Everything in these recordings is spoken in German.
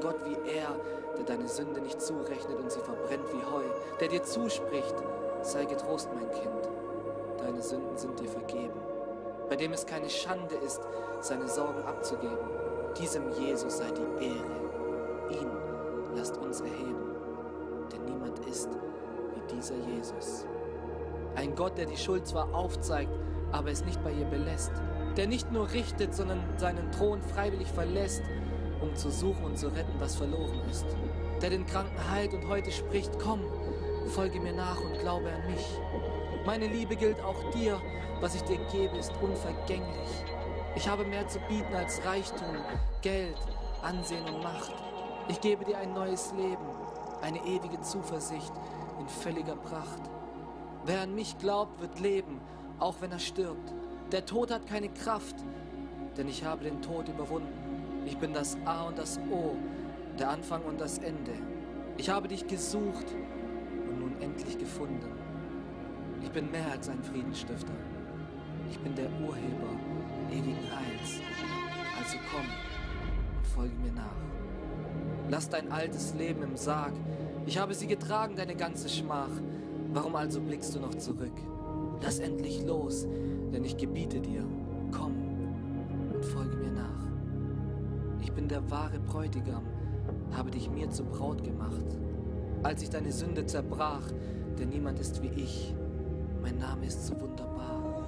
Gott wie er, der deine Sünde nicht zurechnet und sie verbrennt wie Heu, der dir zuspricht, sei getrost, mein Kind, deine Sünden sind dir vergeben, bei dem es keine Schande ist, seine Sorgen abzugeben. Diesem Jesus sei die Ehre. Ihn lasst uns erheben, denn niemand ist wie dieser Jesus. Ein Gott, der die Schuld zwar aufzeigt, aber es nicht bei ihr belässt, der nicht nur richtet, sondern seinen Thron freiwillig verlässt, um zu suchen und zu retten, was verloren ist. Der den Kranken heilt und heute spricht, komm, folge mir nach und glaube an mich. Meine Liebe gilt auch dir, was ich dir gebe, ist unvergänglich. Ich habe mehr zu bieten als Reichtum, Geld, Ansehen und Macht. Ich gebe dir ein neues Leben, eine ewige Zuversicht in völliger Pracht. Wer an mich glaubt, wird leben, auch wenn er stirbt. Der Tod hat keine Kraft, denn ich habe den Tod überwunden. Ich bin das A und das O, der Anfang und das Ende. Ich habe dich gesucht und nun endlich gefunden. Ich bin mehr als ein Friedensstifter. Ich bin der Urheber ewigen Heils. Also komm und folge mir nach. Lass dein altes Leben im Sarg. Ich habe sie getragen, deine ganze Schmach. Warum also blickst du noch zurück? Lass endlich los, denn ich gebiete dir. Komm und folge mir bin der wahre Bräutigam, habe dich mir zur Braut gemacht. Als ich deine Sünde zerbrach, denn niemand ist wie ich. Mein Name ist so wunderbar.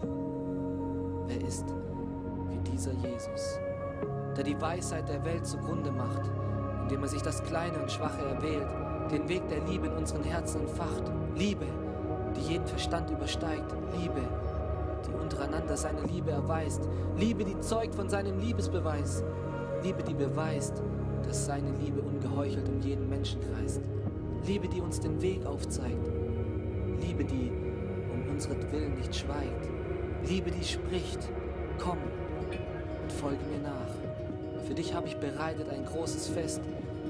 Wer ist wie dieser Jesus, der die Weisheit der Welt zugrunde macht, indem er sich das Kleine und Schwache erwählt, den Weg der Liebe in unseren Herzen entfacht. Liebe, die jeden Verstand übersteigt. Liebe, die untereinander seine Liebe erweist. Liebe, die zeugt von seinem Liebesbeweis. Liebe, die beweist, dass seine Liebe ungeheuchelt um jeden Menschen kreist. Liebe, die uns den Weg aufzeigt. Liebe, die um unseren nicht schweigt. Liebe, die spricht. Komm und folge mir nach. Für dich habe ich bereitet ein großes Fest.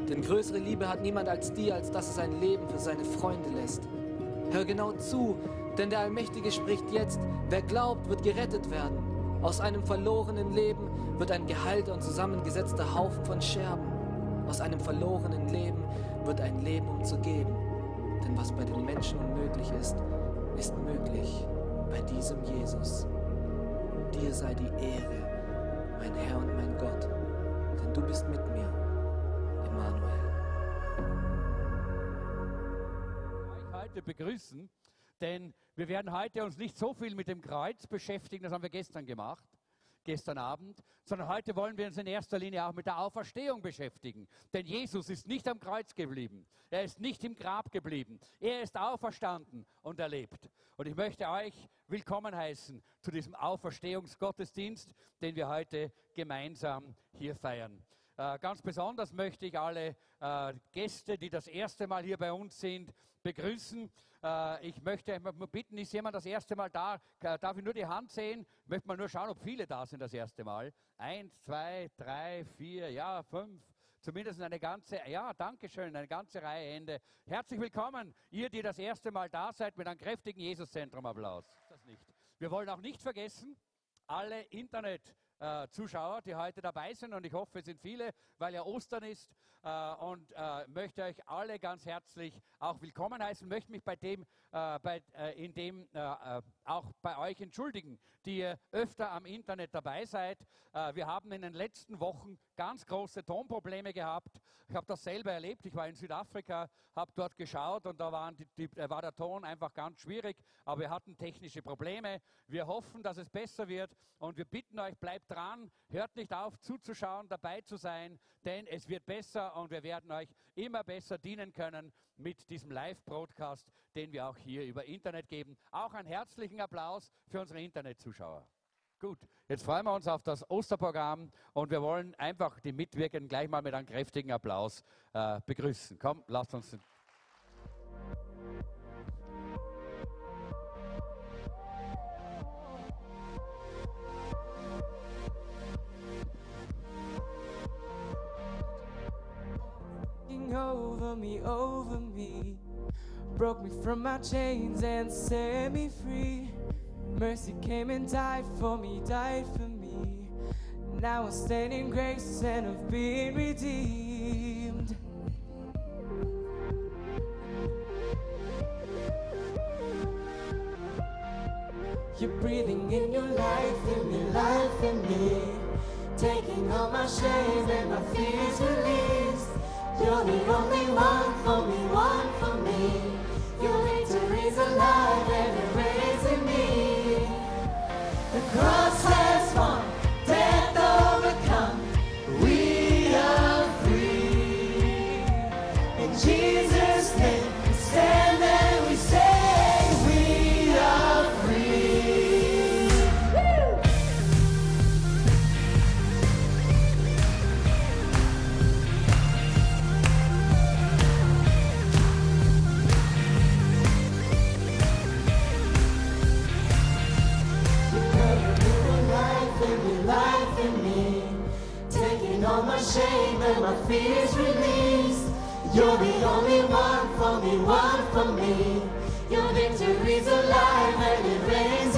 Denn größere Liebe hat niemand als dir, als dass er sein Leben für seine Freunde lässt. Hör genau zu, denn der Allmächtige spricht jetzt. Wer glaubt, wird gerettet werden. Aus einem verlorenen Leben wird ein geheilter und zusammengesetzter Haufen von Scherben. Aus einem verlorenen Leben wird ein Leben um zu geben. Denn was bei den Menschen unmöglich ist, ist möglich bei diesem Jesus. Dir sei die Ehre, mein Herr und mein Gott, denn du bist mit mir, Emmanuel. Heute begrüßen, denn wir werden heute uns nicht so viel mit dem Kreuz beschäftigen, das haben wir gestern gemacht gestern Abend, sondern heute wollen wir uns in erster Linie auch mit der Auferstehung beschäftigen. Denn Jesus ist nicht am Kreuz geblieben. Er ist nicht im Grab geblieben. Er ist auferstanden und erlebt. Und ich möchte euch willkommen heißen zu diesem Auferstehungsgottesdienst, den wir heute gemeinsam hier feiern. Äh, ganz besonders möchte ich alle äh, Gäste, die das erste Mal hier bei uns sind, begrüßen. Äh, ich möchte bitten, ist jemand das erste Mal da? Darf ich nur die Hand sehen? Ich möchte mal nur schauen, ob viele da sind das erste Mal. Eins, zwei, drei, vier, ja, fünf. Zumindest eine ganze, ja, danke schön, eine ganze Reihe Hände. Herzlich willkommen, ihr, die das erste Mal da seid, mit einem kräftigen Jesuszentrum-Applaus. Das nicht. Wir wollen auch nicht vergessen, alle Internet- äh, Zuschauer, die heute dabei sind. Und ich hoffe, es sind viele, weil ja Ostern ist. Äh, und äh, möchte euch alle ganz herzlich auch willkommen heißen, möchte mich bei dem, äh, bei, äh, in dem auch bei euch entschuldigen, die ihr öfter am Internet dabei seid. wir haben in den letzten Wochen ganz große Tonprobleme gehabt. Ich habe das selber erlebt. Ich war in Südafrika, habe dort geschaut und da waren die, die, war der Ton einfach ganz schwierig, aber wir hatten technische Probleme. Wir hoffen, dass es besser wird und wir bitten euch, bleibt dran, hört nicht auf zuzuschauen, dabei zu sein, denn es wird besser und wir werden euch immer besser dienen können mit diesem Live-Broadcast, den wir auch hier über Internet geben. Auch einen herzlichen Applaus für unsere Internetzuschauer. Gut, jetzt freuen wir uns auf das Osterprogramm und wir wollen einfach die Mitwirkenden gleich mal mit einem kräftigen Applaus äh, begrüßen. Komm, lasst uns. Over me, over me. Broke me from my chains and set me free. Mercy came and died for me, died for me. Now I stand in grace and have been redeemed. You're breathing in your life in me, life in me. Taking all my shame and my fears released. You're the only one for me, one for me. Your victory's alive and it reigns in me. Fears released. You're the only one for me, one for me. Your victory's alive and it reigns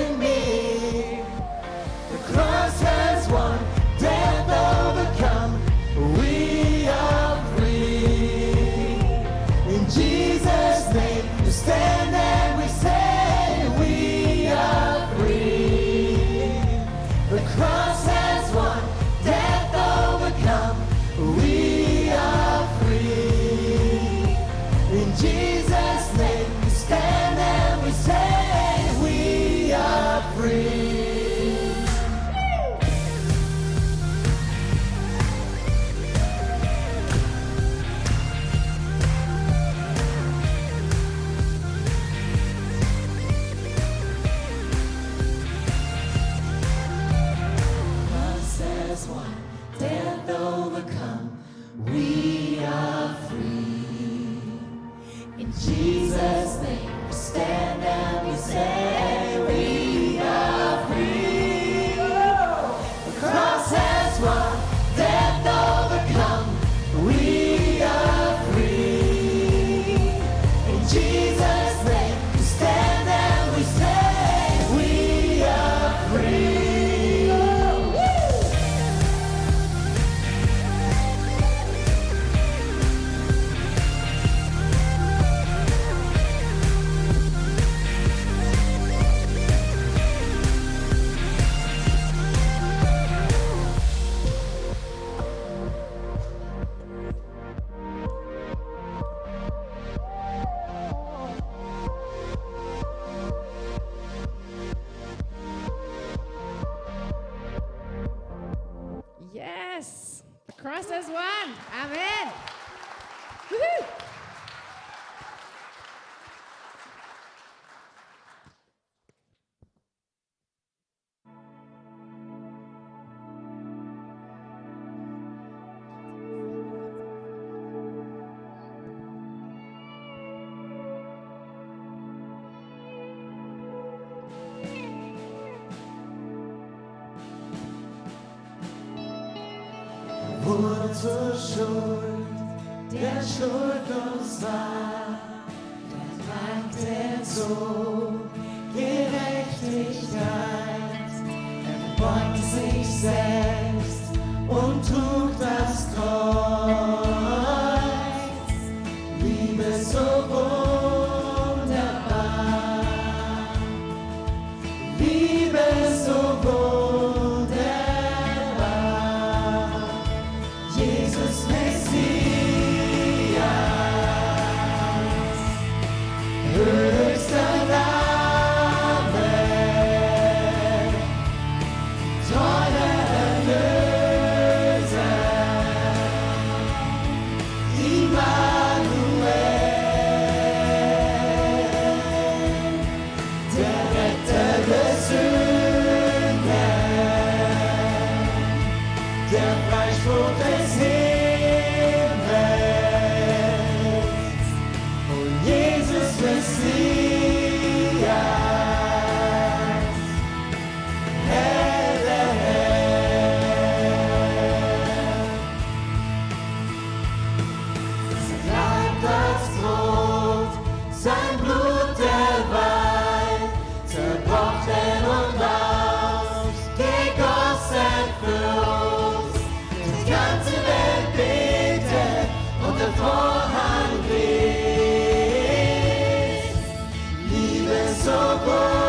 above.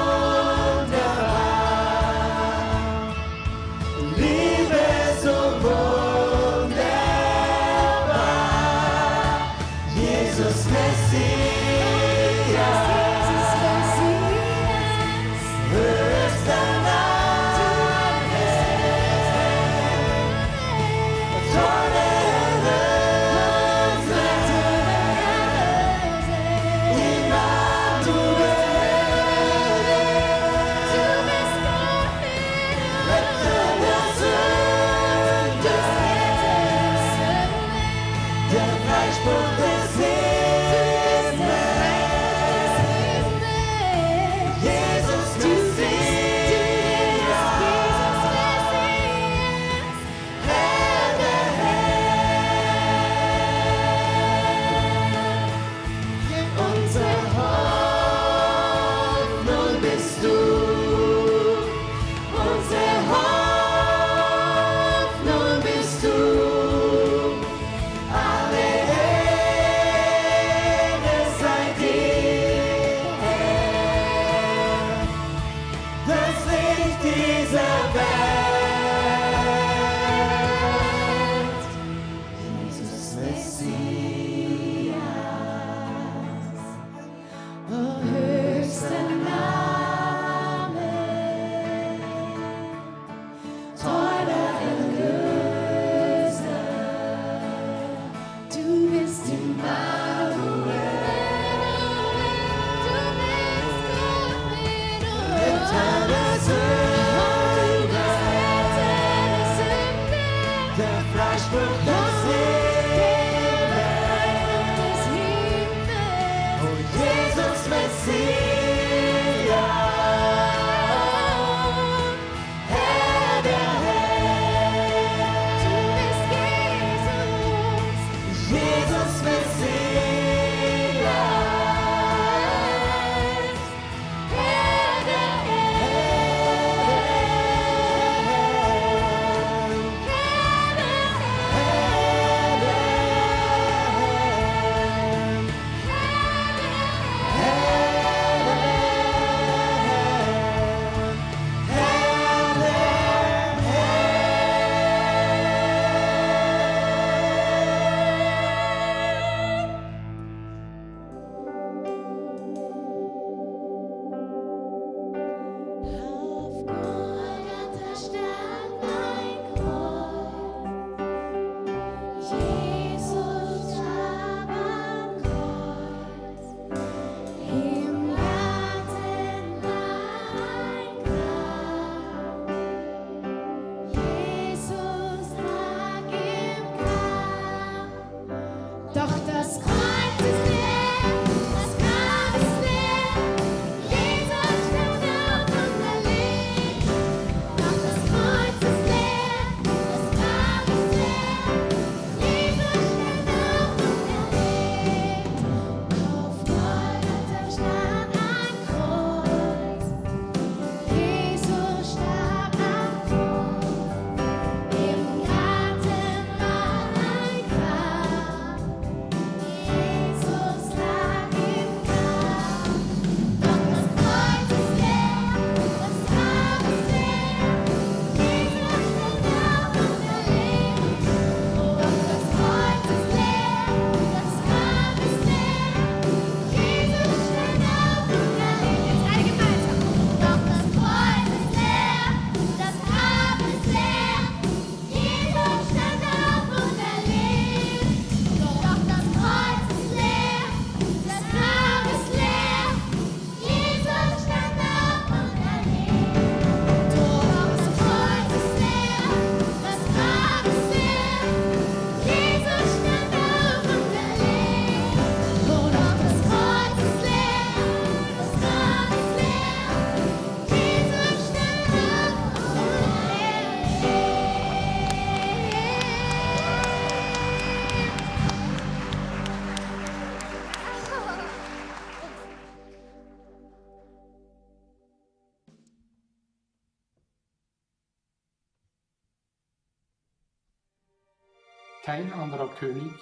König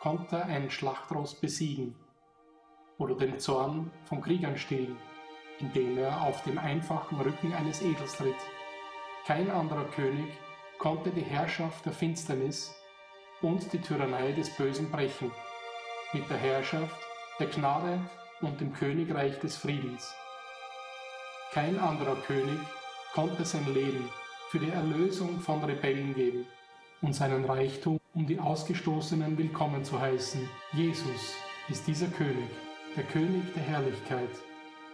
konnte ein Schlachtross besiegen oder den Zorn von Kriegern stillen, indem er auf dem einfachen Rücken eines Edels ritt. Kein anderer König konnte die Herrschaft der Finsternis und die Tyrannei des Bösen brechen, mit der Herrschaft der Gnade und dem Königreich des Friedens. Kein anderer König konnte sein Leben für die Erlösung von Rebellen geben und seinen Reichtum, um die Ausgestoßenen willkommen zu heißen. Jesus ist dieser König, der König der Herrlichkeit,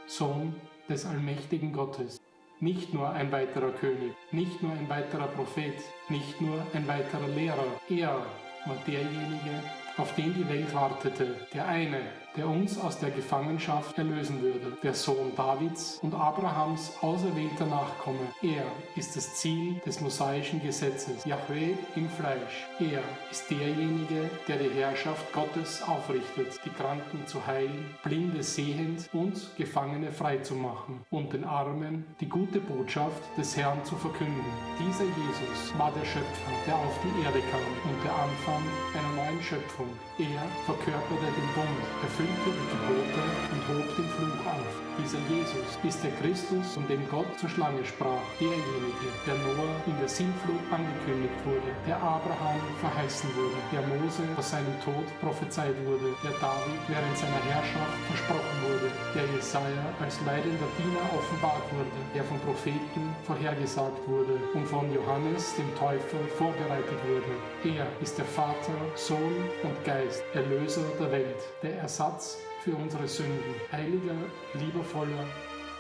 Sohn des allmächtigen Gottes. Nicht nur ein weiterer König, nicht nur ein weiterer Prophet, nicht nur ein weiterer Lehrer. Er war derjenige, auf den die Welt wartete, der eine, der uns aus der Gefangenschaft erlösen würde, der Sohn Davids und Abrahams auserwählter Nachkomme. Er ist das Ziel des mosaischen Gesetzes, Yahweh im Fleisch. Er ist derjenige, der die Herrschaft Gottes aufrichtet, die Kranken zu heilen, Blinde sehend und Gefangene frei zu machen und den Armen die gute Botschaft des Herrn zu verkünden. Dieser Jesus war der Schöpfer, der auf die Erde kam und der Anfang einer neuen Schöpfung. Er verkörperte den Bund, erfüllte erfüllte die Gebote und hob den Fluch auf. Dieser Jesus ist der Christus, von dem Gott zur Schlange sprach, derjenige, der Noah in der Sintflut angekündigt wurde, der Abraham verheißen wurde, der Mose vor seinem Tod prophezeit wurde, der David während seiner Herrschaft versprochen wurde, der Jesaja als leidender Diener offenbart wurde, der von Propheten vorhergesagt wurde und von Johannes, dem Täufer, vorbereitet wurde. Er ist der Vater, Sohn und Geist, Erlöser der Welt, der Ersatz für unsere Sünden, heiliger, liebevoller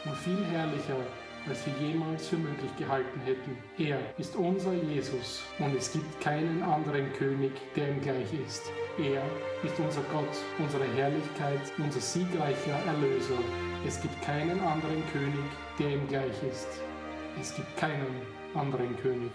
und viel herrlicher, als wir jemals für möglich gehalten hätten. Er ist unser Jesus und es gibt keinen anderen König, der ihm gleich ist. Er ist unser Gott, unsere Herrlichkeit, unser siegreicher Erlöser. Es gibt keinen anderen König, der ihm gleich ist. Es gibt keinen anderen König.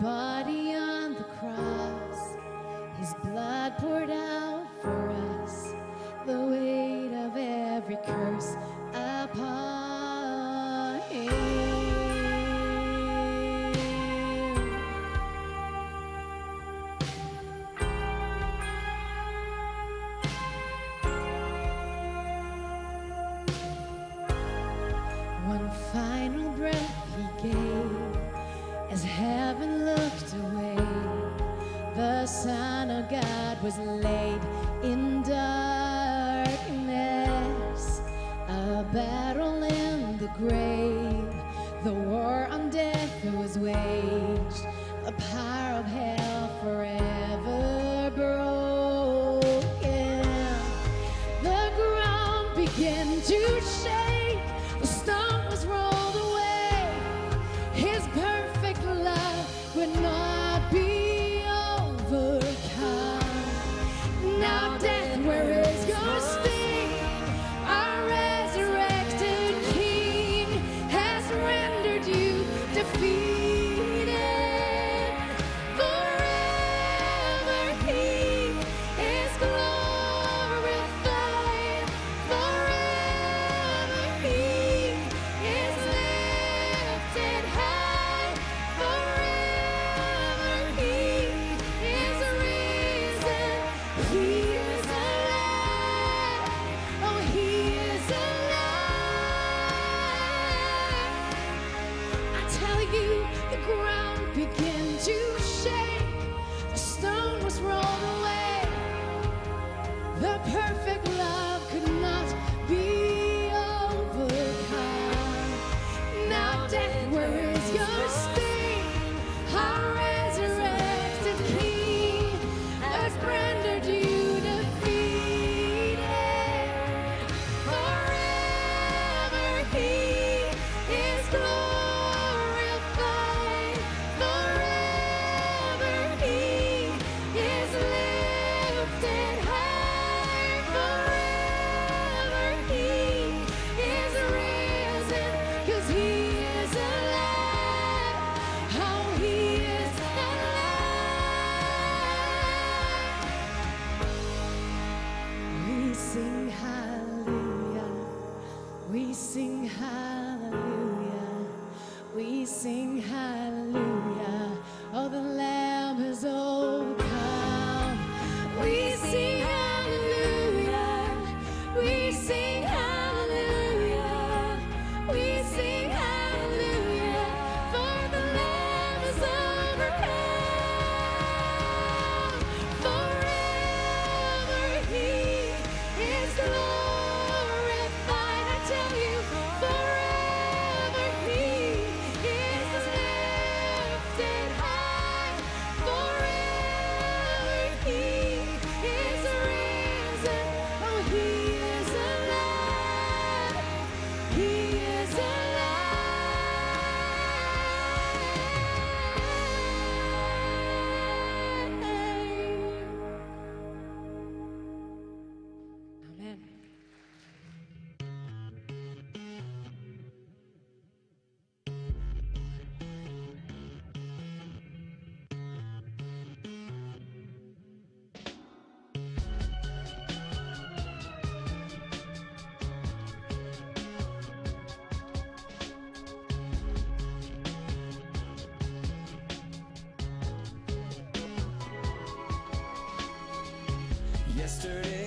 body on the cross, his blood poured out for us, the weight of every curse. yesterday.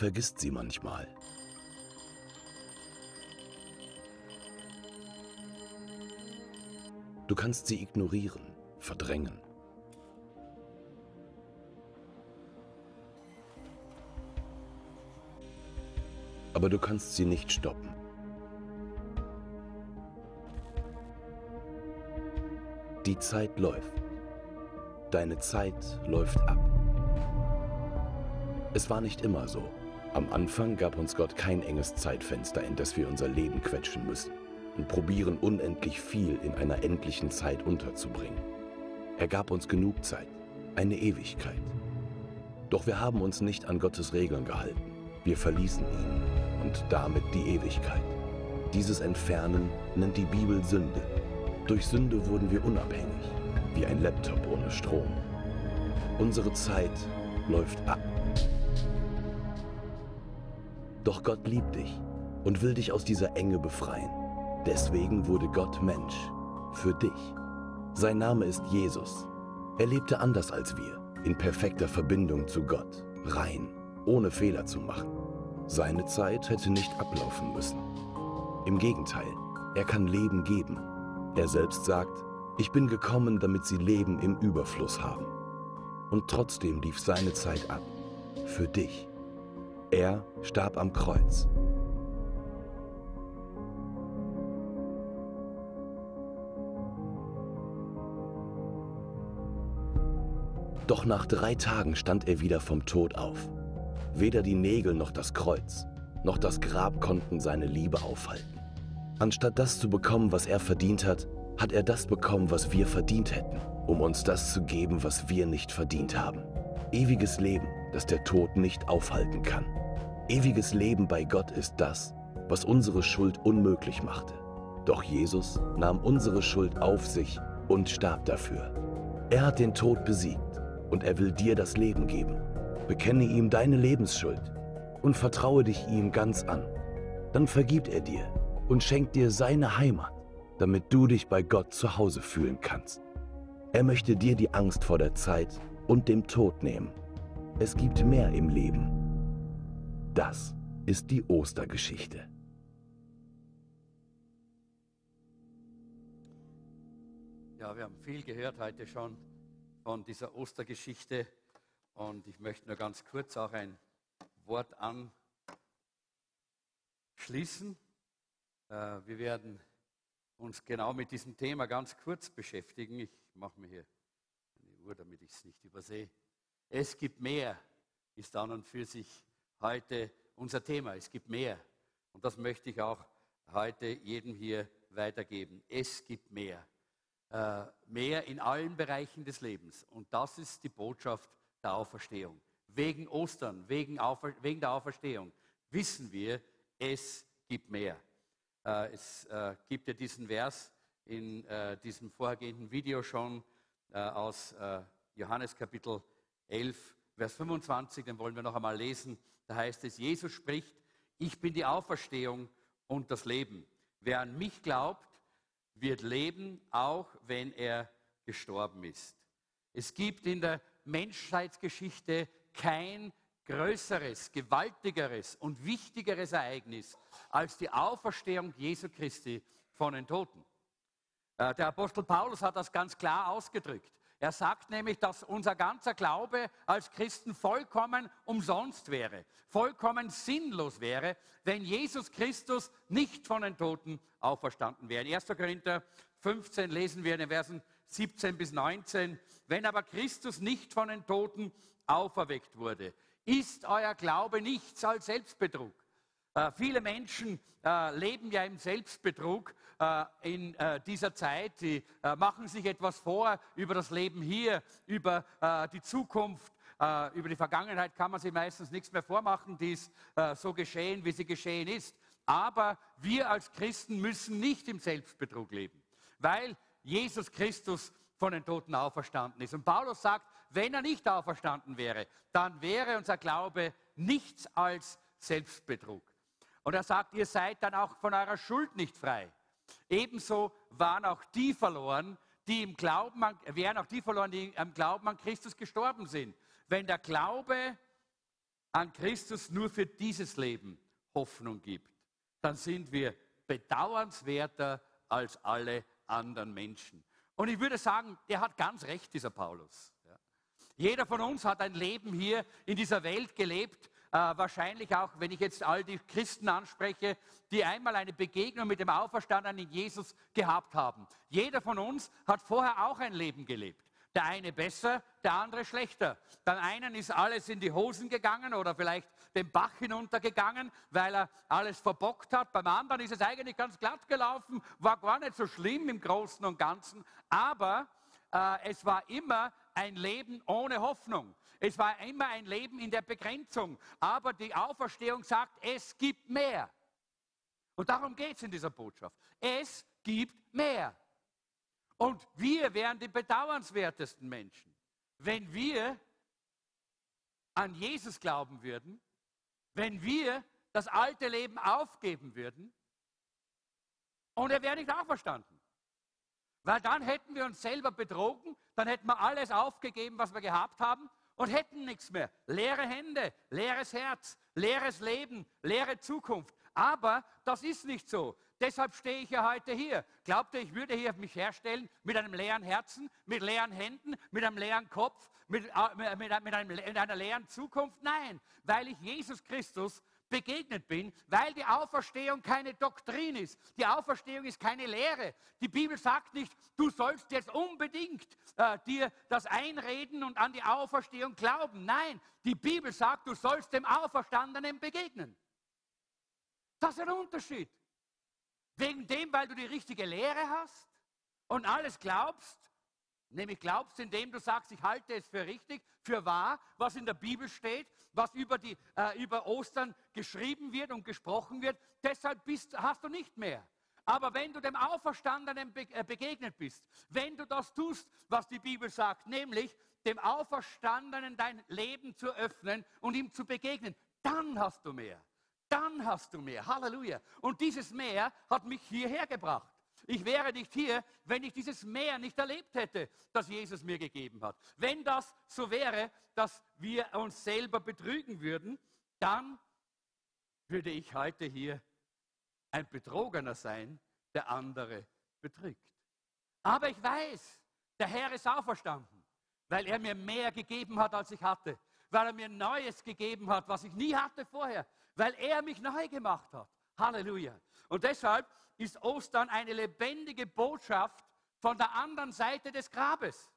Vergisst sie manchmal. Du kannst sie ignorieren, verdrängen. Aber du kannst sie nicht stoppen. Die Zeit läuft. Deine Zeit läuft ab. Es war nicht immer so. Am Anfang gab uns Gott kein enges Zeitfenster, in das wir unser Leben quetschen müssen und probieren unendlich viel in einer endlichen Zeit unterzubringen. Er gab uns genug Zeit, eine Ewigkeit. Doch wir haben uns nicht an Gottes Regeln gehalten. Wir verließen ihn und damit die Ewigkeit. Dieses Entfernen nennt die Bibel Sünde. Durch Sünde wurden wir unabhängig, wie ein Laptop ohne Strom. Unsere Zeit läuft ab. Doch Gott liebt dich und will dich aus dieser Enge befreien. Deswegen wurde Gott Mensch. Für dich. Sein Name ist Jesus. Er lebte anders als wir, in perfekter Verbindung zu Gott, rein, ohne Fehler zu machen. Seine Zeit hätte nicht ablaufen müssen. Im Gegenteil, er kann Leben geben. Er selbst sagt, ich bin gekommen, damit sie Leben im Überfluss haben. Und trotzdem lief seine Zeit ab. Für dich. Er starb am Kreuz. Doch nach drei Tagen stand er wieder vom Tod auf. Weder die Nägel noch das Kreuz, noch das Grab konnten seine Liebe aufhalten. Anstatt das zu bekommen, was er verdient hat, hat er das bekommen, was wir verdient hätten, um uns das zu geben, was wir nicht verdient haben. Ewiges Leben, das der Tod nicht aufhalten kann. Ewiges Leben bei Gott ist das, was unsere Schuld unmöglich machte. Doch Jesus nahm unsere Schuld auf sich und starb dafür. Er hat den Tod besiegt und er will dir das Leben geben. Bekenne ihm deine Lebensschuld und vertraue dich ihm ganz an. Dann vergibt er dir und schenkt dir seine Heimat, damit du dich bei Gott zu Hause fühlen kannst. Er möchte dir die Angst vor der Zeit und dem Tod nehmen. Es gibt mehr im Leben. Das ist die Ostergeschichte. Ja, wir haben viel gehört heute schon von dieser Ostergeschichte und ich möchte nur ganz kurz auch ein Wort anschließen. Äh, wir werden uns genau mit diesem Thema ganz kurz beschäftigen. Ich mache mir hier eine Uhr, damit ich es nicht übersehe. Es gibt mehr, ist an und für sich heute unser Thema. Es gibt mehr. Und das möchte ich auch heute jedem hier weitergeben. Es gibt mehr. Äh, mehr in allen Bereichen des Lebens. Und das ist die Botschaft der Auferstehung. Wegen Ostern, wegen, Aufer wegen der Auferstehung wissen wir, es gibt mehr. Äh, es äh, gibt ja diesen Vers in äh, diesem vorhergehenden Video schon äh, aus äh, Johannes Kapitel 11, Vers 25, den wollen wir noch einmal lesen. Da heißt es, Jesus spricht, ich bin die Auferstehung und das Leben. Wer an mich glaubt, wird leben, auch wenn er gestorben ist. Es gibt in der Menschheitsgeschichte kein größeres, gewaltigeres und wichtigeres Ereignis als die Auferstehung Jesu Christi von den Toten. Äh, Der Apostel Paulus hat das ganz klar ausgedrückt. Er sagt nämlich, dass unser ganzer Glaube als Christen vollkommen umsonst wäre, vollkommen sinnlos wäre, wenn Jesus Christus nicht von den Toten auferstanden wäre. In 1. Korinther 15 lesen wir in den Versen 17 bis 19, wenn aber Christus nicht von den Toten auferweckt wurde, ist euer Glaube nichts als Selbstbetrug. Äh, viele Menschen äh, leben ja im Selbstbetrug äh, in dieser Zeit. Äh, machen sich etwas vor über das Leben hier, über die Zukunft. Über die Vergangenheit kann man sich meistens nichts mehr vormachen, die ist so geschehen, wie sie geschehen ist. Aber wir als Christen müssen nicht im Selbstbetrug leben, weil Jesus Christus von den Toten auferstanden ist. Und Paulus sagt, wenn er nicht auferstanden wäre, dann wäre unser Glaube nichts als Selbstbetrug. Und er sagt, ihr seid dann auch von eurer Schuld nicht frei. Ebenso waren auch die verloren, die im Glauben an, wären auch die verloren, die im Glauben an Christus gestorben sind. Wenn der Glaube an Christus nur für dieses Leben Hoffnung gibt, dann sind wir bedauernswerter als alle anderen Menschen. Und ich würde sagen, der hat ganz recht, dieser Paulus. Jeder von uns hat ein Leben hier in dieser Welt gelebt, äh, wahrscheinlich auch, wenn ich jetzt all die Christen anspreche, die einmal eine Begegnung mit dem auferstandenen Jesus gehabt haben. Jeder von uns hat vorher auch ein Leben gelebt. Der eine besser, der andere schlechter. Beim einen ist alles in die Hosen gegangen oder vielleicht den Bach hinuntergegangen, weil er alles verbockt hat. Beim anderen ist es eigentlich ganz glatt gelaufen, war gar nicht so schlimm im Großen und Ganzen. Aber äh, es war immer ein Leben ohne Hoffnung. Es war immer ein Leben in der Begrenzung. Aber die Auferstehung sagt, es gibt mehr. Und darum geht es in dieser Botschaft. Es gibt mehr. Und wir wären die bedauernswertesten Menschen, wenn wir an Jesus glauben würden, wenn wir das alte Leben aufgeben würden und er wäre nicht auferstanden. Weil dann hätten wir uns selber betrogen, dann hätten wir alles aufgegeben, was wir gehabt haben und hätten nichts mehr. Leere Hände, leeres Herz, leeres Leben, leere Zukunft. Aber das ist nicht so. Deshalb stehe ich ja heute hier. Glaubt ihr, ich würde hier mich herstellen mit einem leeren Herzen, mit leeren Händen, mit einem leeren Kopf, mit, äh, mit, mit, einem, mit einer leeren Zukunft? Nein, weil ich Jesus Christus begegnet bin, weil die Auferstehung keine Doktrin ist. Die Auferstehung ist keine Lehre. Die Bibel sagt nicht, du sollst jetzt unbedingt äh, dir das einreden und an die Auferstehung glauben. Nein, die Bibel sagt, du sollst dem Auferstandenen begegnen. Das ist ein Unterschied. Wegen dem, weil du die richtige Lehre hast und alles glaubst, nämlich glaubst, indem du sagst, ich halte es für richtig, für wahr, was in der Bibel steht, was über, die, äh, über Ostern geschrieben wird und gesprochen wird, deshalb bist, hast du nicht mehr. Aber wenn du dem Auferstandenen äh, begegnet bist, wenn du das tust, was die Bibel sagt, nämlich dem Auferstandenen dein Leben zu öffnen und ihm zu begegnen, dann hast du mehr dann hast du mehr. Halleluja. Und dieses Meer hat mich hierher gebracht. Ich wäre nicht hier, wenn ich dieses Meer nicht erlebt hätte, das Jesus mir gegeben hat. Wenn das so wäre, dass wir uns selber betrügen würden, dann würde ich heute hier ein Betrogener sein, der andere betrügt. Aber ich weiß, der Herr ist auferstanden, weil er mir mehr gegeben hat, als ich hatte, weil er mir Neues gegeben hat, was ich nie hatte vorher, weil er mich neu gemacht hat. Halleluja. Und deshalb ist Ostern eine lebendige Botschaft von der anderen Seite des Grabes.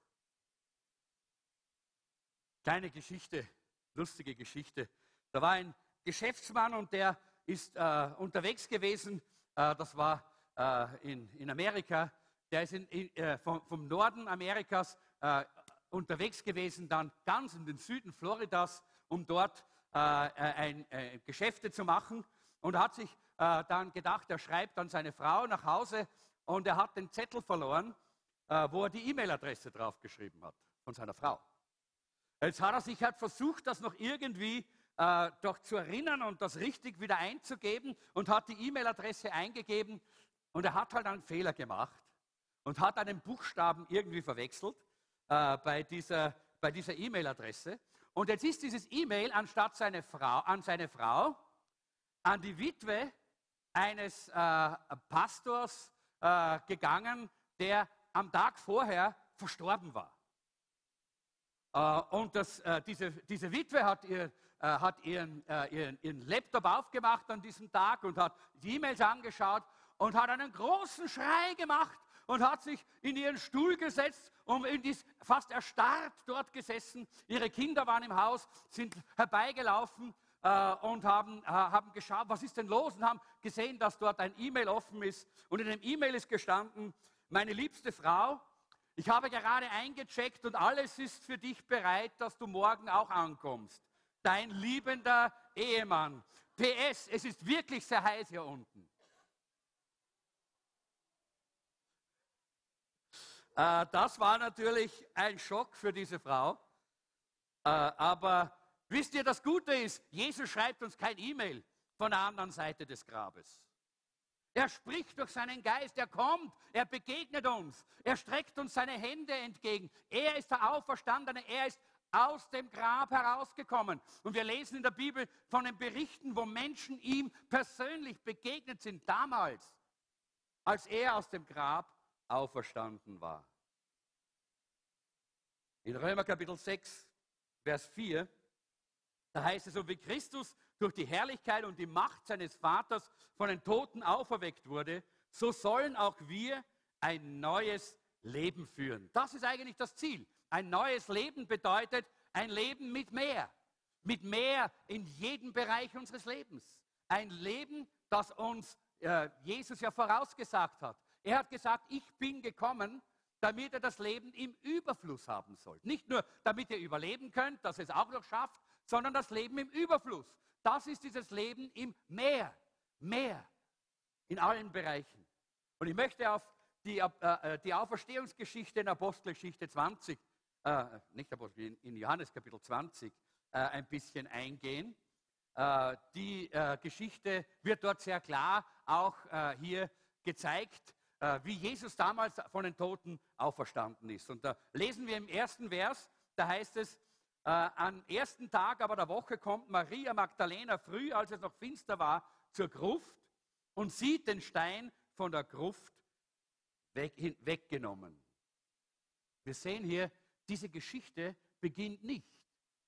Kleine Geschichte, lustige Geschichte. Da war ein Geschäftsmann und der ist äh, unterwegs gewesen. Äh, das war äh, in, in Amerika. Der ist in, in, äh, vom, vom, Norden Amerikas äh, unterwegs gewesen, dann ganz in den Süden Floridas, um dort äh, ein, Geschäfte zu machen und hat sich äh, dann gedacht, er schreibt dann seine Frau nach Hause und er hat den Zettel verloren, äh, wo er die E-Mail-Adresse draufgeschrieben hat von seiner Frau. Jetzt hat er sich halt versucht, das noch irgendwie äh, doch zu erinnern und das richtig wieder einzugeben und hat die E-Mail-Adresse eingegeben und er hat halt einen Fehler gemacht und hat einen Buchstaben irgendwie verwechselt äh, bei dieser bei dieser E-Mail-Adresse. Und jetzt ist dieses E-Mail anstatt seine Frau, an seine Frau, an die Witwe eines äh, Pastors äh, gegangen, der am Tag vorher verstorben war. Äh, und das, äh, diese, diese Witwe hat, ihr, äh, hat ihren, äh, ihren, ihren Laptop aufgemacht an diesem Tag und hat die E-Mails angeschaut und hat einen großen Schrei gemacht und hat sich in ihren Stuhl gesetzt und ist fast erstarrt dort gesessen. Ihre Kinder waren im Haus, sind herbeigelaufen äh, und haben, äh, haben geschaut, was ist denn los und haben gesehen, dass dort ein E-Mail offen ist. Und in dem E-Mail ist gestanden, meine liebste Frau, ich habe gerade eingecheckt und alles ist für dich bereit, dass du morgen auch ankommst. Dein liebender Ehemann. PS, es ist wirklich sehr heiß hier unten. Äh, das war natürlich ein Schock für diese Frau. Äh, aber wisst ihr, das Gute ist, Jesus schreibt uns kein E-Mail von der anderen Seite des Grabes. Er spricht durch seinen Geist, er kommt, er begegnet uns, er streckt uns seine Hände entgegen. Er ist der Auferstandene, er ist aus dem Grab herausgekommen. Und wir lesen in der Bibel von den Berichten, wo Menschen ihm persönlich begegnet sind, damals, als er aus dem Grab auferstanden war. In Römer Kapitel 6, Vers 4, da heißt es, so wie Christus durch die Herrlichkeit und die Macht seines Vaters von den Toten auferweckt wurde, so sollen auch wir ein neues Leben führen. Das ist eigentlich das Ziel. Ein neues Leben bedeutet ein Leben mit mehr. Mit mehr in jedem Bereich unseres Lebens. Ein Leben, das uns äh, Jesus ja vorausgesagt hat. Er hat gesagt, ich bin gekommen, damit ihr das Leben im Überfluss haben sollt. Nicht nur, damit ihr überleben könnt, dass ihr es auch noch schafft, sondern das Leben im Überfluss. Das ist dieses Leben im Mehr. Mehr. In allen Bereichen. Und ich möchte auf die, äh, äh, die Auferstehungsgeschichte in Apostelgeschichte 20, äh, nicht Apostel, in, in Johannes Kapitel 20 äh, ein bisschen eingehen. Äh, die äh, Geschichte wird dort sehr klar auch hier gezeigt, wie Jesus damals von den Toten auferstanden ist. Und da lesen wir im ersten Vers, da heißt es, äh, am ersten Tag aber der Woche kommt Maria Magdalena früh, als es noch finster war, zur Gruft und sieht den Stein von der Gruft weg, hin, weggenommen. Wir sehen hier, diese Geschichte beginnt nicht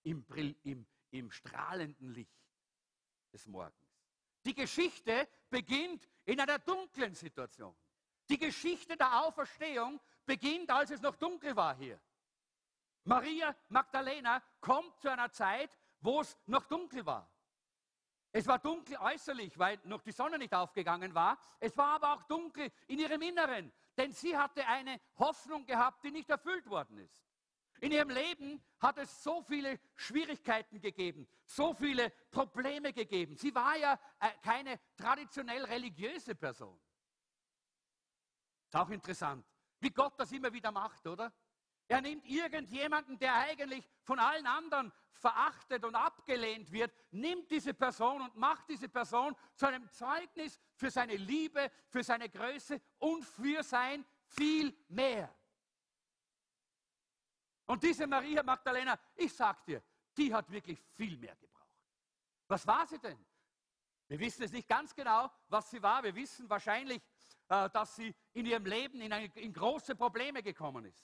im, im, im strahlenden Licht des Morgens. Die Geschichte beginnt in einer dunklen Situation. Die Geschichte der Auferstehung beginnt, als es noch dunkel war hier. Maria Magdalena kommt zu einer Zeit, wo es noch dunkel war. Es war dunkel äußerlich, weil noch die Sonne nicht aufgegangen war. Es war aber auch dunkel in ihrem Inneren, denn sie hatte eine Hoffnung gehabt, die nicht erfüllt worden ist. In ihrem Leben hat es so viele Schwierigkeiten gegeben, so viele Probleme gegeben. Sie war ja äh, keine traditionell religiöse Person. Ist auch interessant, wie Gott das immer wieder macht, oder? Er nimmt irgendjemanden, der eigentlich von allen anderen verachtet und abgelehnt wird, nimmt diese Person und macht diese Person zu einem Zeugnis für seine Liebe, für seine Größe und für sein viel mehr. Und diese Maria Magdalena, ich sag dir, die hat wirklich viel mehr gebraucht. Was war sie denn? Wir wissen es nicht ganz genau, was sie war. Wir wissen wahrscheinlich, äh, dass sie in ihrem Leben in, große Probleme gekommen ist.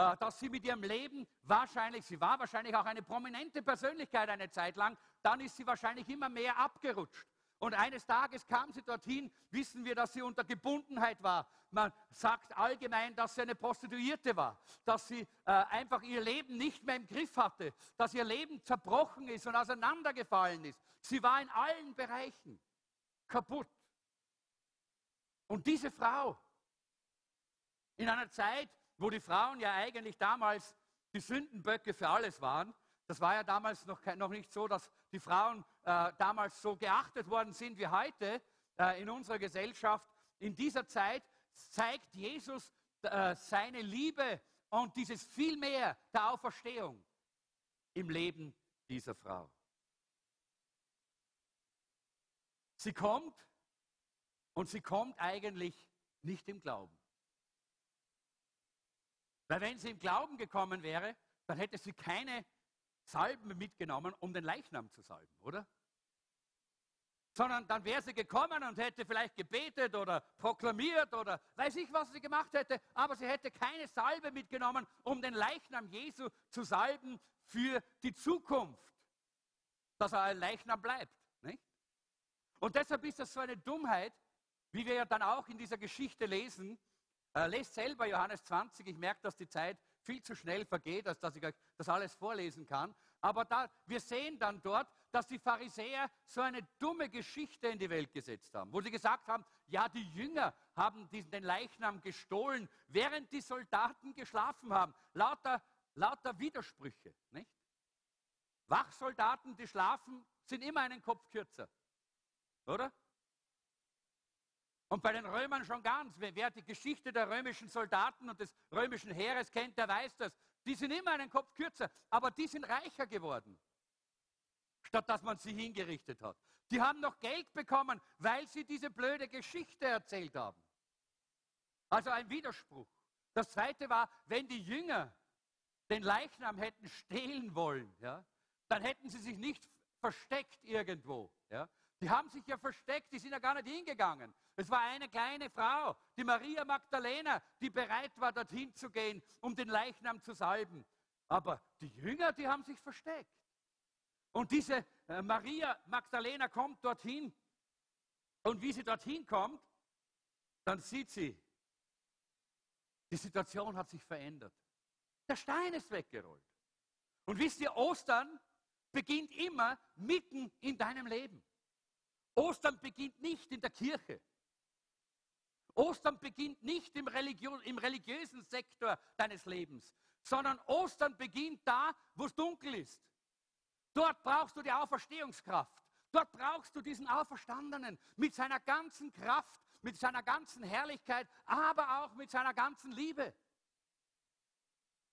Äh, dass sie mit ihrem Leben wahrscheinlich, sie war wahrscheinlich auch eine prominente Persönlichkeit eine Zeit lang, dann ist sie wahrscheinlich immer mehr abgerutscht. Und eines Tages kam sie dorthin, wissen wir, dass sie unter Gebundenheit war. Man sagt allgemein, dass sie eine Prostituierte war, dass sie äh, einfach ihr Leben nicht mehr im Griff hatte, dass ihr Leben zerbrochen ist und auseinandergefallen ist. Sie war in allen Bereichen kaputt. Und diese Frau, in einer Zeit, wo die Frauen ja eigentlich damals die Sündenböcke für alles waren, das war ja damals noch, noch nicht so, dass die Frauen äh, damals so geachtet worden sind wie heute äh, in unserer Gesellschaft. In dieser Zeit zeigt Jesus äh, seine Liebe und dieses viel mehr der Auferstehung im Leben dieser Frau. Sie kommt und sie kommt eigentlich nicht im Glauben. Weil wenn sie im Glauben gekommen wäre, dann hätte sie keine Salben mitgenommen, um den Leichnam zu salben, oder? Sondern dann wäre sie gekommen und hätte vielleicht gebetet oder proklamiert oder weiß ich, was sie gemacht hätte, aber sie hätte keine Salbe mitgenommen, um den Leichnam Jesu zu salben für die Zukunft, dass er ein Leichnam bleibt. Nicht? Und deshalb ist das so eine Dummheit, wie wir ja dann auch in dieser Geschichte lesen. Äh, lest selber Johannes 20, ich merke, dass die Zeit viel zu schnell vergeht, als dass ich euch das alles vorlesen kann. Aber da, wir sehen dann dort, dass die Pharisäer so eine dumme Geschichte in die Welt gesetzt haben, wo sie gesagt haben, ja, die Jünger haben diesen, den Leichnam gestohlen, während die Soldaten geschlafen haben. Lauter, lauter Widersprüche. Nicht? Wachsoldaten, die schlafen, sind immer einen Kopf kürzer. Oder? Und bei den Römern schon ganz. Wer, die Geschichte der römischen Soldaten und des römischen Heeres kennt, der weiß das. Die sind immer einen Kopf kürzer, aber die sind reicher geworden, statt dass man sie hingerichtet hat. Die haben noch Geld bekommen, weil sie diese blöde Geschichte erzählt haben. Also ein Widerspruch. Das zweite war, wenn die Jünger den Leichnam hätten stehlen wollen, ja, dann hätten sie sich nicht versteckt irgendwo. Ja. Die haben sich ja versteckt, die sind ja gar nicht hingegangen. Es war eine kleine Frau, die Maria Magdalena, die bereit war, dorthin zu gehen, um den Leichnam zu salben. Aber die Jünger, die haben sich versteckt. Und diese äh, Maria Magdalena kommt dorthin. Und wie sie dorthin kommt, dann sieht sie, die Situation hat sich verändert. Der Stein ist weggerollt. Und wisst ihr, Ostern beginnt immer mitten in deinem Leben. Ostern beginnt nicht in der Kirche. Ostern beginnt nicht im, Religion, im religiösen Sektor deines Lebens, sondern Ostern beginnt da, wo es dunkel ist. Dort brauchst du die Auferstehungskraft. Dort brauchst du diesen Auferstandenen mit seiner ganzen Kraft, mit seiner ganzen Herrlichkeit, aber auch mit seiner ganzen Liebe.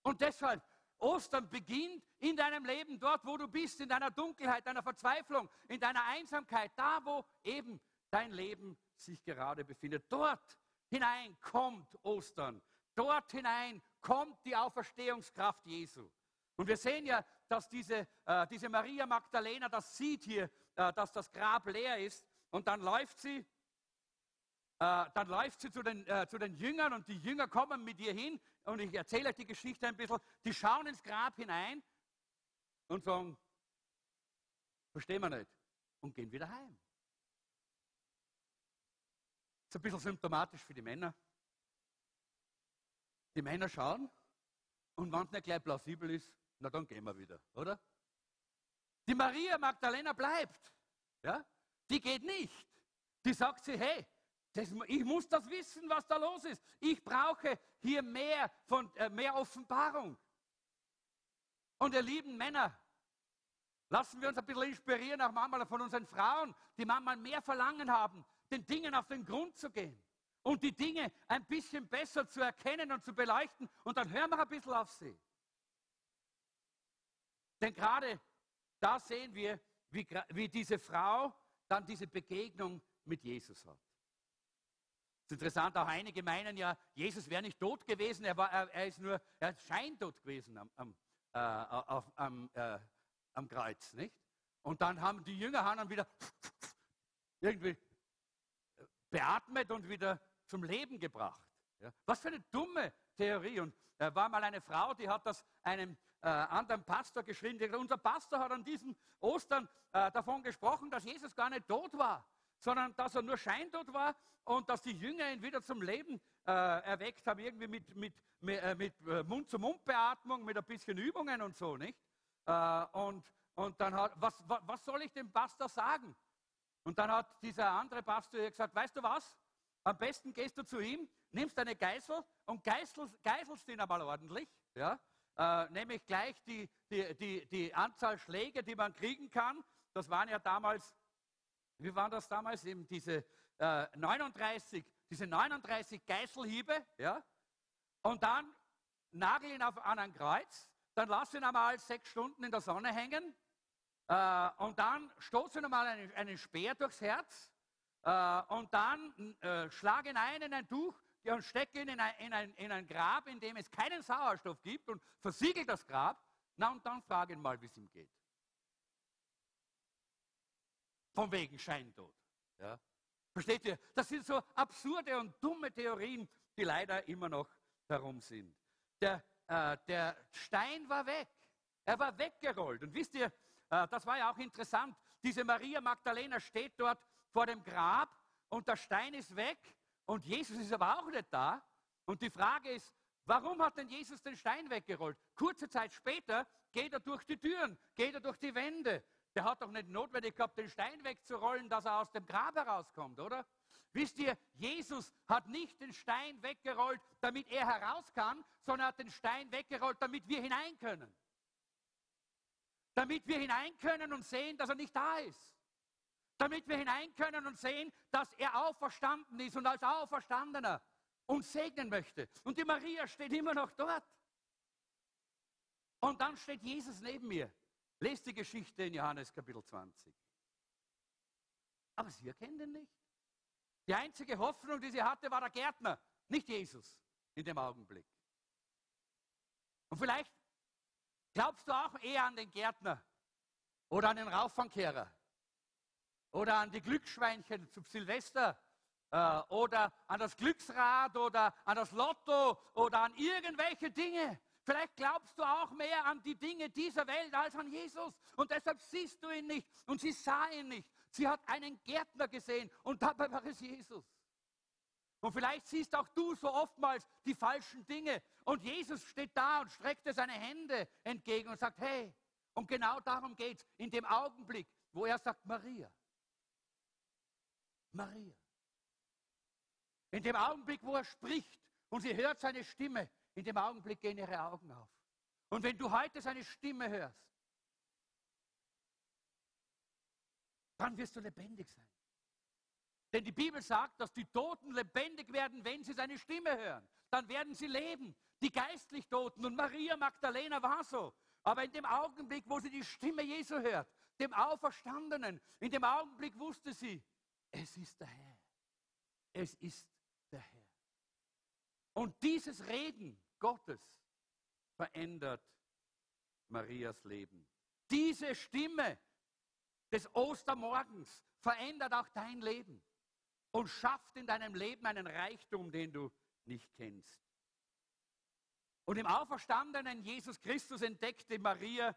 Und deshalb, Ostern beginnt in deinem Leben, dort, wo du bist, in deiner Dunkelheit, deiner Verzweiflung, in deiner Einsamkeit, da, wo eben dein Leben sich gerade befindet. Dort hinein kommt Ostern. Dort hinein kommt die Auferstehungskraft Jesu. Und wir sehen ja, dass diese, äh, diese Maria Magdalena das sieht hier, äh, dass das Grab leer ist. Und dann läuft sie, äh, dann läuft sie zu den, äh, zu den Jüngern und die Jünger kommen mit ihr hin. Und ich erzähle euch die Geschichte ein bisschen. Die schauen ins Grab hinein und sagen, verstehen wir nicht. Und gehen wieder heim. Ist ein bisschen symptomatisch für die Männer. Die Männer schauen und wenn es nicht gleich plausibel ist, na dann gehen wir wieder, oder? Die Maria Magdalena bleibt. Ja? Die geht nicht. Die sagt sie, hey, das, ich muss das wissen, was da los ist. Ich brauche hier mehr, von, äh, mehr Offenbarung. Und ihr lieben Männer, lassen wir uns ein bisschen inspirieren, auch manchmal von unseren Frauen, die manchmal mehr Verlangen haben, den Dingen auf den Grund zu gehen und die Dinge ein bisschen besser zu erkennen und zu beleuchten. Und dann hören wir ein bisschen auf sie. Denn gerade da sehen wir, wie, wie diese Frau dann diese Begegnung mit Jesus hat. Es ist interessant, auch einige meinen ja, Jesus wäre nicht tot gewesen, er, war, er, er ist nur, er ist scheintot gewesen am, am, äh, auf, am, äh, am Kreuz, nicht? Und dann haben die Jünger haben dann wieder irgendwie beatmet und wieder zum Leben gebracht. Ja? Was für eine dumme Theorie. Und äh, war mal eine Frau, die hat das einem äh, anderen Pastor geschrieben. Die, unser Pastor hat an diesem Ostern äh, davon gesprochen, dass Jesus gar nicht tot war, sondern dass er nur scheintot war und dass die Jünger ihn wieder zum Leben äh, erweckt haben, irgendwie mit, mit, mit, äh, mit äh, Mund-zu-Mund-Beatmung, mit ein bisschen Übungen und so, nicht? und, und dann hat, was, was soll ich dem Pastor sagen? Und dann hat dieser andere Pastor gesagt, weißt du was? Am besten gehst du zu ihm, nimmst eine Geißel und geißelst, geißelst ihn einmal ordentlich. Ja? Äh, nämlich gleich die, die, die, die Anzahl Schläge, die man kriegen kann. Das waren ja damals, wie waren das damals? Eben diese äh, 39, diese 39 Geißelhiebe. Ja? Und dann nagel ihn auf, an ein Kreuz, dann lass ihn einmal sechs Stunden in der Sonne hängen äh, und dann stoße einmal einen, einen Speer durchs Herz äh, und dann äh, schlage ihn ein in ein Tuch und stecke ihn in ein, in, ein, in ein Grab, in dem es keinen Sauerstoff gibt und versiegel das Grab. Na und dann frage ihn mal, wie es ihm geht. Von wegen Scheintod. Ja? Versteht ihr? Das sind so absurde und dumme Theorien, die leider immer noch herum sind. Der, äh, der Stein war weg. Er war weggerollt. Und wisst ihr, das war ja auch interessant. Diese Maria Magdalena steht dort vor dem Grab und der Stein ist weg und Jesus ist aber auch nicht da. Und die Frage ist, warum hat denn Jesus den Stein weggerollt? Kurze Zeit später geht er durch die Türen, geht er durch die Wände. Der hat doch nicht notwendig gehabt, den Stein wegzurollen, dass er aus dem Grab herauskommt, oder? Wisst ihr, Jesus hat nicht den Stein weggerollt, damit er heraus kann, sondern er hat den Stein weggerollt, damit wir hinein können. Damit wir hinein können und sehen, dass er nicht da ist damit wir hinein können und sehen, dass er auferstanden ist und als Auferstandener uns segnen möchte. Und die Maria steht immer noch dort. Und dann steht Jesus neben mir. Lest die Geschichte in Johannes Kapitel 20. Aber sie erkennen ihn nicht. Die einzige Hoffnung, die sie hatte, war der Gärtner, nicht Jesus in dem Augenblick. Und vielleicht Glaubst du auch eher an den Gärtner oder an den Rauffangkehrer oder an die Glücksschweinchen zu Silvester äh, oder an das Glücksrad oder an das Lotto oder an irgendwelche Dinge? Vielleicht glaubst du auch mehr an die Dinge dieser Welt als an Jesus. Und deshalb siehst du ihn nicht. Und sie sah ihn nicht. Sie hat einen Gärtner gesehen und dabei war es Jesus. Und vielleicht siehst auch du so oftmals die falschen Dinge. Und Jesus steht da und streckt dir seine Hände entgegen und sagt, hey, und genau darum geht es in dem Augenblick, wo er sagt, Maria. Maria. In dem Augenblick, wo er spricht und sie hört seine Stimme, in dem Augenblick gehen ihre Augen auf. Und wenn du heute seine Stimme hörst, dann wirst du lebendig sein. Denn die Bibel sagt, dass die Toten lebendig werden, wenn sie seine Stimme hören. Dann werden sie leben. Die geistlich Toten. Und Maria Magdalena war so. Aber in dem Augenblick, wo sie die Stimme Jesu hört, dem Auferstandenen, in dem Augenblick wusste sie, es ist der Herr. Es ist der Herr. Und dieses Reden Gottes verändert Marias Leben. Diese Stimme des Ostermorgens verändert auch dein Leben und schafft in deinem Leben einen Reichtum, den du nicht kennst. Und im auferstandenen Jesus Christus entdeckte Maria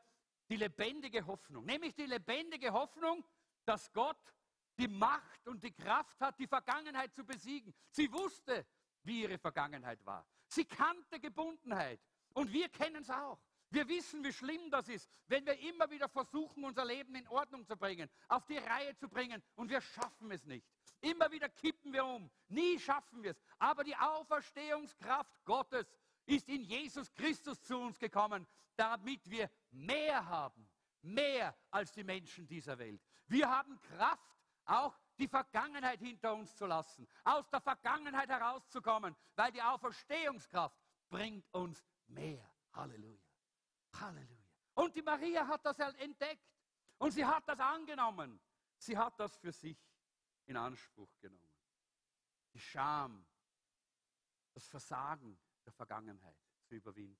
die lebendige Hoffnung, nämlich die lebendige Hoffnung, dass Gott die Macht und die Kraft hat, die Vergangenheit zu besiegen. Sie wusste, wie ihre Vergangenheit war. Sie kannte Gebundenheit. Und wir kennen es auch. Wir wissen, wie schlimm das ist, wenn wir immer wieder versuchen, unser Leben in Ordnung zu bringen, auf die Reihe zu bringen und wir schaffen es nicht. Immer wieder kippen wir um. Nie schaffen wir es. Aber die Auferstehungskraft Gottes ist in Jesus Christus zu uns gekommen, damit wir mehr haben. Mehr als die Menschen dieser Welt. Wir haben Kraft, auch die Vergangenheit hinter uns zu lassen, aus der Vergangenheit herauszukommen, weil die Auferstehungskraft bringt uns mehr. Halleluja. Halleluja. Und die Maria hat das entdeckt und sie hat das angenommen. Sie hat das für sich in Anspruch genommen. Die Scham, das Versagen der Vergangenheit zu überwinden.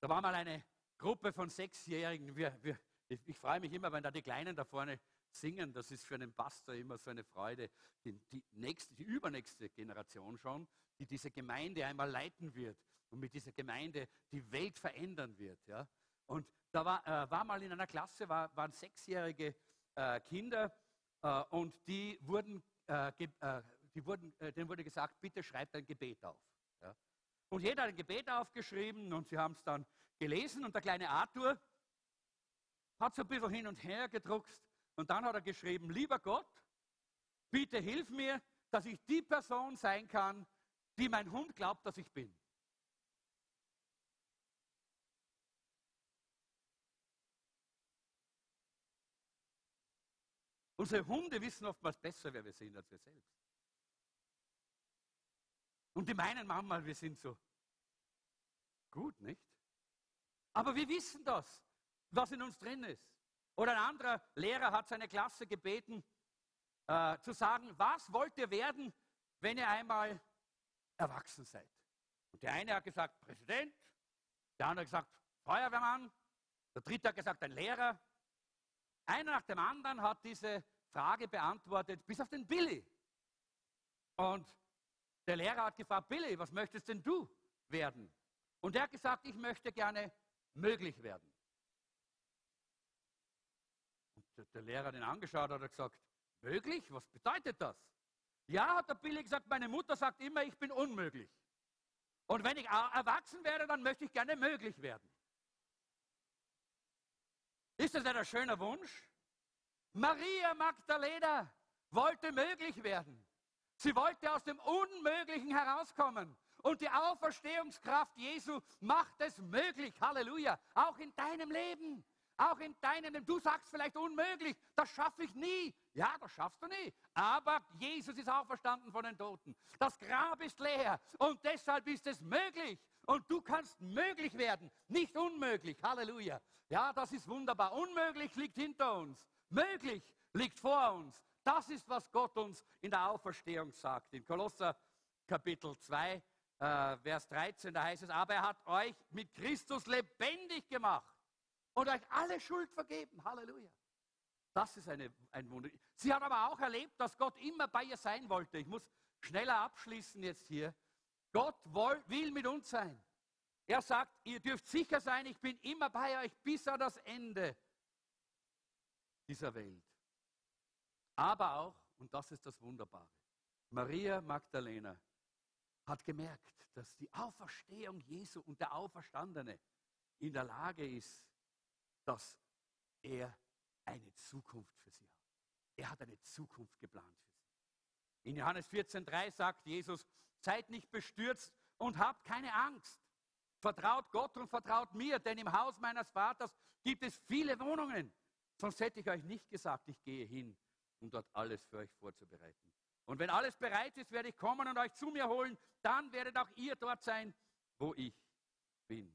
Da war mal eine Gruppe von Sechsjährigen. Wir, wir, ich, ich freue mich immer, wenn da die Kleinen da vorne singen. Das ist für einen Pastor immer so eine Freude. Die, die, nächste, die übernächste Generation schon, die diese Gemeinde einmal leiten wird und mit dieser Gemeinde die Welt verändern wird. Ja? Und da war, äh, war mal in einer Klasse, war, waren sechsjährige äh, Kinder äh, und die wurden, äh, äh, die wurden, äh, denen wurde gesagt, bitte schreibt ein Gebet auf. Ja? Und jeder hat ein Gebet aufgeschrieben und sie haben es dann gelesen und der kleine Arthur hat so ein bisschen hin und her gedruckt und dann hat er geschrieben, lieber Gott, bitte hilf mir, dass ich die Person sein kann, die mein Hund glaubt, dass ich bin. Unsere Hunde wissen oftmals besser, wer wir sind, als wir selbst. Und die meinen manchmal, wir sind so gut, nicht? Aber wir wissen das, was in uns drin ist. Oder ein anderer Lehrer hat seine Klasse gebeten, äh, zu sagen, was wollt ihr werden, wenn ihr einmal erwachsen seid? Und der eine hat gesagt, Präsident, der andere hat gesagt, Feuerwehrmann, der dritte hat gesagt, ein Lehrer. Einer nach dem anderen hat diese Frage beantwortet, bis auf den Billy. Und der Lehrer hat gefragt, Billy, was möchtest denn du werden? Und er hat gesagt, ich möchte gerne möglich werden. Und der Lehrer hat ihn angeschaut und hat gesagt, möglich? Was bedeutet das? Ja, hat der Billy gesagt, meine Mutter sagt immer, ich bin unmöglich. Und wenn ich erwachsen werde, dann möchte ich gerne möglich werden. Ist das nicht ein schöner Wunsch? Maria Magdalena wollte möglich werden. Sie wollte aus dem Unmöglichen herauskommen. Und die Auferstehungskraft Jesu macht es möglich. Halleluja. Auch in deinem Leben. Auch in deinem, du sagst vielleicht unmöglich, das schaffe ich nie. Ja, das schaffst du nie. Aber Jesus ist auferstanden von den Toten. Das Grab ist leer und deshalb ist es möglich. Und du kannst möglich werden, nicht unmöglich. Halleluja. Ja, das ist wunderbar. Unmöglich liegt hinter uns. Möglich liegt vor uns. Das ist, was Gott uns in der Auferstehung sagt. In Kolosser Kapitel 2, äh, Vers 13, da heißt es, aber er hat euch mit Christus lebendig gemacht und euch alle Schuld vergeben. Halleluja. Das ist eine, ein Wunder. Sie hat aber auch erlebt, dass Gott immer bei ihr sein wollte. Ich muss schneller abschließen jetzt hier. Gott will mit uns sein. Er sagt, ihr dürft sicher sein, ich bin immer bei euch bis an das Ende dieser Welt. Aber auch, und das ist das Wunderbare, Maria Magdalena hat gemerkt, dass die Auferstehung Jesu und der Auferstandene in der Lage ist, dass er eine Zukunft für sie hat. Er hat eine Zukunft geplant für sie. In Johannes 14,3 sagt Jesus, seid nicht bestürzt und habt keine Angst. Vertraut Gott und vertraut mir, denn im Haus meines Vaters gibt es viele Wohnungen. Sonst hätte ich euch nicht gesagt, ich gehe hin, um dort alles für euch vorzubereiten. Und wenn alles bereit ist, werde ich kommen und euch zu mir holen. Dann werdet auch ihr dort sein, wo ich bin.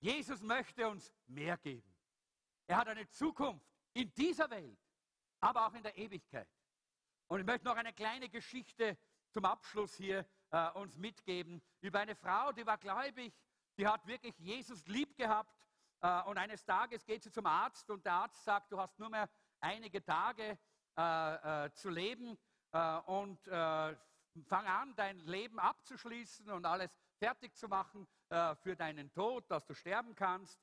Jesus möchte uns mehr geben. Er hat eine Zukunft in dieser Welt, aber auch in der Ewigkeit. Und ich möchte noch eine kleine Geschichte zum Abschluss hier äh, uns mitgeben über eine Frau, die war gläubig, die hat wirklich Jesus lieb gehabt. Äh, und eines Tages geht sie zum Arzt und der Arzt sagt, du hast nur mehr einige Tage äh, äh, zu leben äh, und äh, fang an, dein Leben abzuschließen und alles fertig zu machen für deinen Tod, dass du sterben kannst.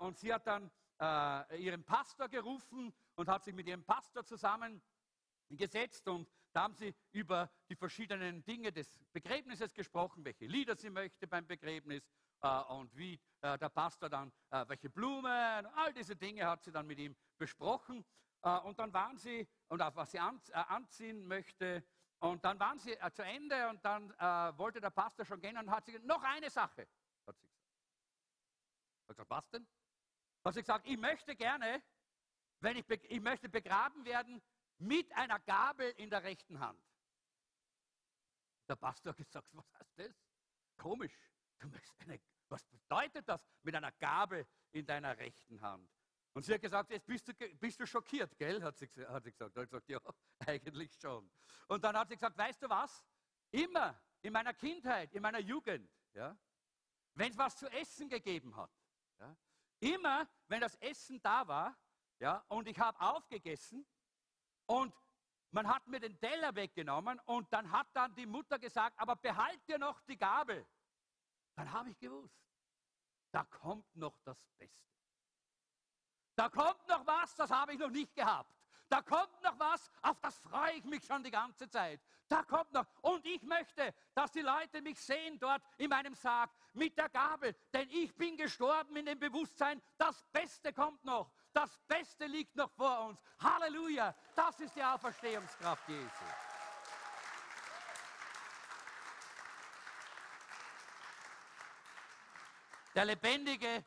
Und sie hat dann ihren Pastor gerufen und hat sich mit ihrem Pastor zusammengesetzt und da haben sie über die verschiedenen Dinge des Begräbnisses gesprochen, welche Lieder sie möchte beim Begräbnis äh, und wie äh, der Pastor dann, äh, welche Blumen, all diese Dinge hat sie dann mit ihm besprochen. Äh, und dann waren sie, und auf was sie an, äh, anziehen möchte, und dann waren sie äh, zu Ende und dann wollte der Pastor schon gehen und hat sie gesagt, noch eine Sache, hat sie gesagt. Hat gesagt, was denn? Hat sie gesagt, ich möchte gerne, wenn ich, ich möchte begraben werden mit einer Gabel in der rechten Hand. Der Pastor hat gesagt, was heißt das? Komisch. Eine, was bedeutet das mit einer Gabel in deiner rechten Hand? Und sie hat gesagt, jetzt bist du, bist du schockiert, gell? Hat sie, hat sie gesagt. Er hat gesagt, ja, eigentlich schon. Und dann hat sie gesagt, weißt du was? Immer in meiner Kindheit, in meiner Jugend, ja, wenn es was zu essen gegeben hat, ja, immer wenn das Essen da war, ja, und ich habe aufgegessen und man hat mir den Teller weggenommen und dann hat dann die Mutter gesagt, aber behalt dir noch die Gabel. Dann habe ich gewusst, da kommt noch das Beste. Da kommt noch was, das habe ich noch nicht gehabt. Da kommt noch was, auf das freue ich mich schon die ganze Zeit. Da kommt noch. Und ich möchte, dass die Leute mich sehen dort in meinem Sarg mit der Gabel. Denn ich bin gestorben in dem Bewusstsein, das Beste kommt noch. Das Beste liegt noch vor uns. Halleluja. Das ist die Auferstehungskraft Jesu. Der lebendige,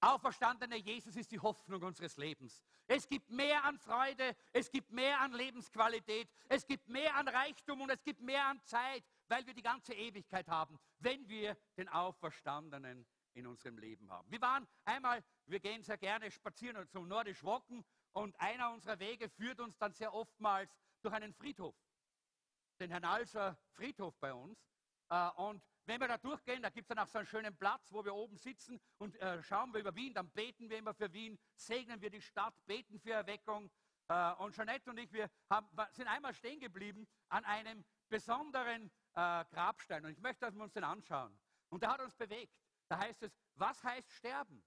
auferstandene Jesus ist die Hoffnung unseres Lebens. Es gibt mehr an Freude, es gibt mehr an Lebensqualität, es gibt mehr an Reichtum und es gibt mehr an Zeit, weil wir die ganze Ewigkeit haben, wenn wir den Auferstandenen in unserem Leben haben. Wir waren einmal, wir gehen sehr gerne spazieren zum Nordisch Wocken und einer unserer Wege führt uns dann sehr oftmals durch einen Friedhof, den Hernalser Friedhof bei uns. Äh, Und wenn wir da durchgehen, da gibt es dann auch so einen schönen Platz, wo wir oben sitzen und äh, schauen wir über Wien, dann beten wir immer für Wien, segnen wir die Stadt, beten für Erweckung. Äh, und Jeanette und ich, wir haben, sind einmal stehen geblieben an einem besonderen Grabstein. Und ich möchte, dass wir uns den anschauen. Und der hat uns bewegt. Da heißt es, was heißt sterben?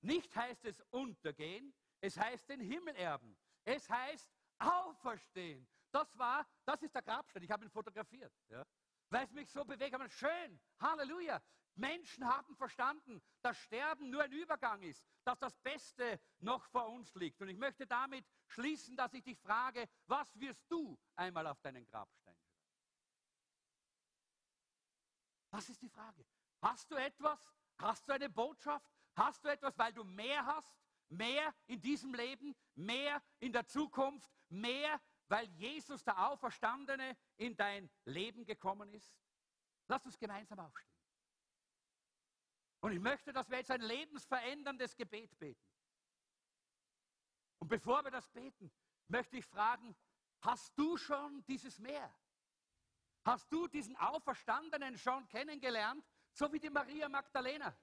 Nicht heißt es untergehen, es heißt den Himmel erben. Es heißt auferstehen. Das war, das ist der Grabstein. Ich habe ihn fotografiert. Ja weil es mich so bewegt hat. Schön, Halleluja. Menschen haben verstanden, dass Sterben nur ein Übergang ist, dass das Beste noch vor uns liegt. Und ich möchte damit schließen, dass ich dich frage, was wirst du einmal auf deinen Grabstein schreiben? Das ist die Frage. Hast du etwas? Hast du eine Botschaft? Hast du etwas, weil du mehr hast? Mehr in diesem Leben? Mehr in der Zukunft? Mehr weil Jesus, der Auferstandene, in dein Leben gekommen ist? Lass uns gemeinsam aufstehen. Und ich möchte, dass wir jetzt ein lebensveränderndes Gebet beten. Und bevor wir das beten, möchte ich fragen, hast du schon dieses Meer? Hast du diesen Auferstandenen schon kennengelernt, so wie die Maria Magdalena?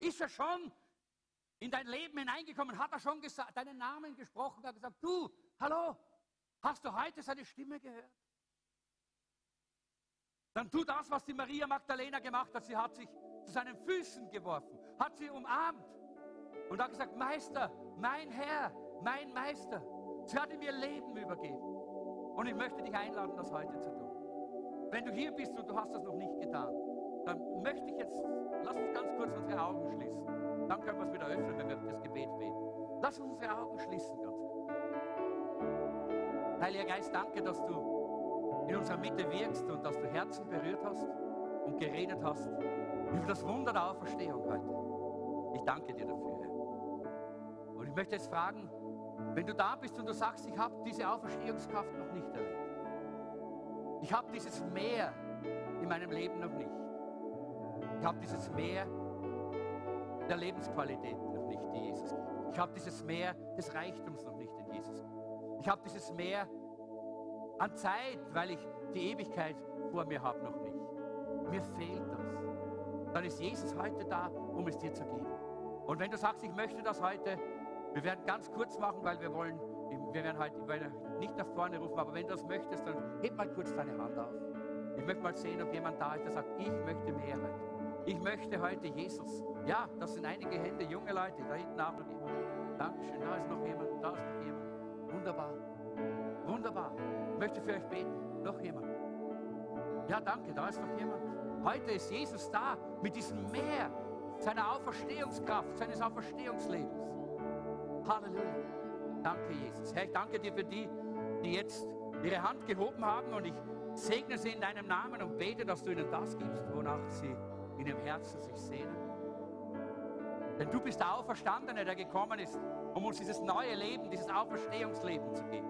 Ist er schon in dein Leben hineingekommen? Hat er schon gesagt, deinen Namen gesprochen? Hat gesagt, du, hallo, hast du heute seine Stimme gehört? Dann tu das, was die Maria Magdalena gemacht hat. Sie hat sich zu seinen Füßen geworfen, hat sie umarmt und hat gesagt, Meister, mein Herr, mein Meister. Sie hat ihm ihr Leben übergeben. Und ich möchte dich einladen, das heute zu tun. Wenn du hier bist und du hast das noch nicht getan, dann möchte ich jetzt, lass uns ganz kurz unsere Augen schließen. Dann können wir es wieder öffnen, wenn wir das Gebet beten. Lass uns unsere Augen schließen, kurz. Heiliger Geist, danke, dass du in unserer Mitte wirkst und dass du Herzen berührt hast und geredet hast über das Wunder der Auferstehung heute. Ich danke dir dafür. Und ich möchte jetzt fragen, wenn du da bist und du sagst, ich habe diese Auferstehungskraft noch nicht erlebt. Ich habe dieses Meer in meinem Leben noch nicht. Ich habe dieses Meer der Lebensqualität noch nicht, die Jesus. Ich habe dieses Meer des Reichtums noch nicht in Jesus. Ich habe dieses Meer an Zeit, weil ich die Ewigkeit vor mir habe, noch nicht. Mir fehlt das. Dann ist Jesus heute da, um es dir zu geben. Und wenn du sagst, ich möchte das heute, wir werden ganz kurz machen, weil wir wollen, wir werden werden nicht nach vorne rufen, aber wenn du das möchtest, dann heb mal kurz deine Hand auf. Ich möchte mal sehen, ob jemand da ist, der sagt, ich möchte mehr heute. Ich möchte heute Jesus. Ja, das sind einige Hände, junge Leute, da hinten auch noch jemand. Dankeschön, da ist noch jemand, da ist noch jemand. Wunderbar. Wunderbar. Ich möchte für euch beten. Noch jemand. Ja, danke, da ist noch jemand. Heute ist Jesus da mit diesem Meer seiner Auferstehungskraft, seines Auferstehungslebens. Halleluja. Danke, Jesus. Herr, ich danke dir für die, die jetzt ihre Hand gehoben haben und ich segne sie in deinem Namen und bete, dass du ihnen das gibst, wonach sie in ihrem Herzen sich sehnen. Denn du bist der Auferstandene, der gekommen ist, um uns dieses neue Leben, dieses Auferstehungsleben zu geben.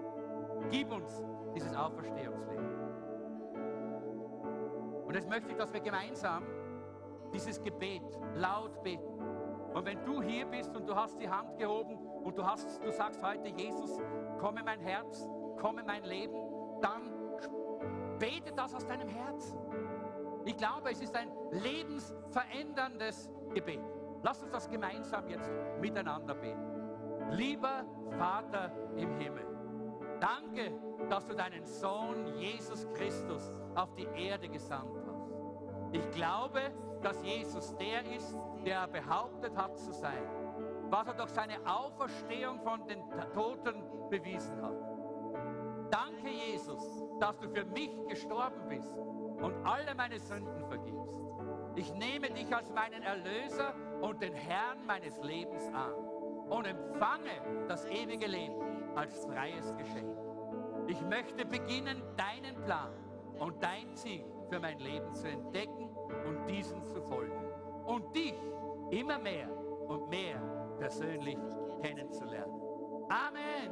Gib uns dieses Auferstehungsleben. Und jetzt möchte ich, dass wir gemeinsam dieses Gebet laut beten. Und wenn du hier bist und du hast die Hand gehoben und du, hast, du sagst heute, Jesus, komm in mein Herz, komm in mein Leben, dann bete das aus deinem Herzen. Ich glaube, es ist ein lebensveränderndes Gebet. Lass uns das gemeinsam jetzt miteinander beten. Lieber Vater im Himmel, danke, dass du deinen Sohn Jesus Christus auf die Erde gesandt hast. Ich glaube, dass Jesus der ist, der er behauptet hat zu sein, was er durch seine Auferstehung von den Toten bewiesen hat. Danke, Jesus, dass du für mich gestorben bist und alle meine Sünden vergibst. Ich nehme dich als meinen Erlöser und den Herrn meines Lebens an und empfange das ewige Leben als freies Geschenk. Ich möchte beginnen, deinen Plan und dein Ziel für mein Leben zu entdecken und diesen zu folgen. Und dich immer mehr und mehr persönlich kennenzulernen. Amen.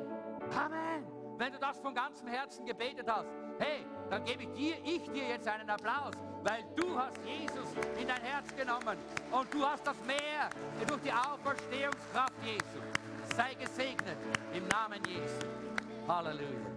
Amen. Wenn du das von ganzem Herzen gebetet hast, hey, dann gebe ich dir, ich dir jetzt einen Applaus, weil du hast Jesus in dein Herz genommen und du hast das Meer durch die Auferstehungskraft Jesu. Sei gesegnet im Namen Jesu. Halleluja.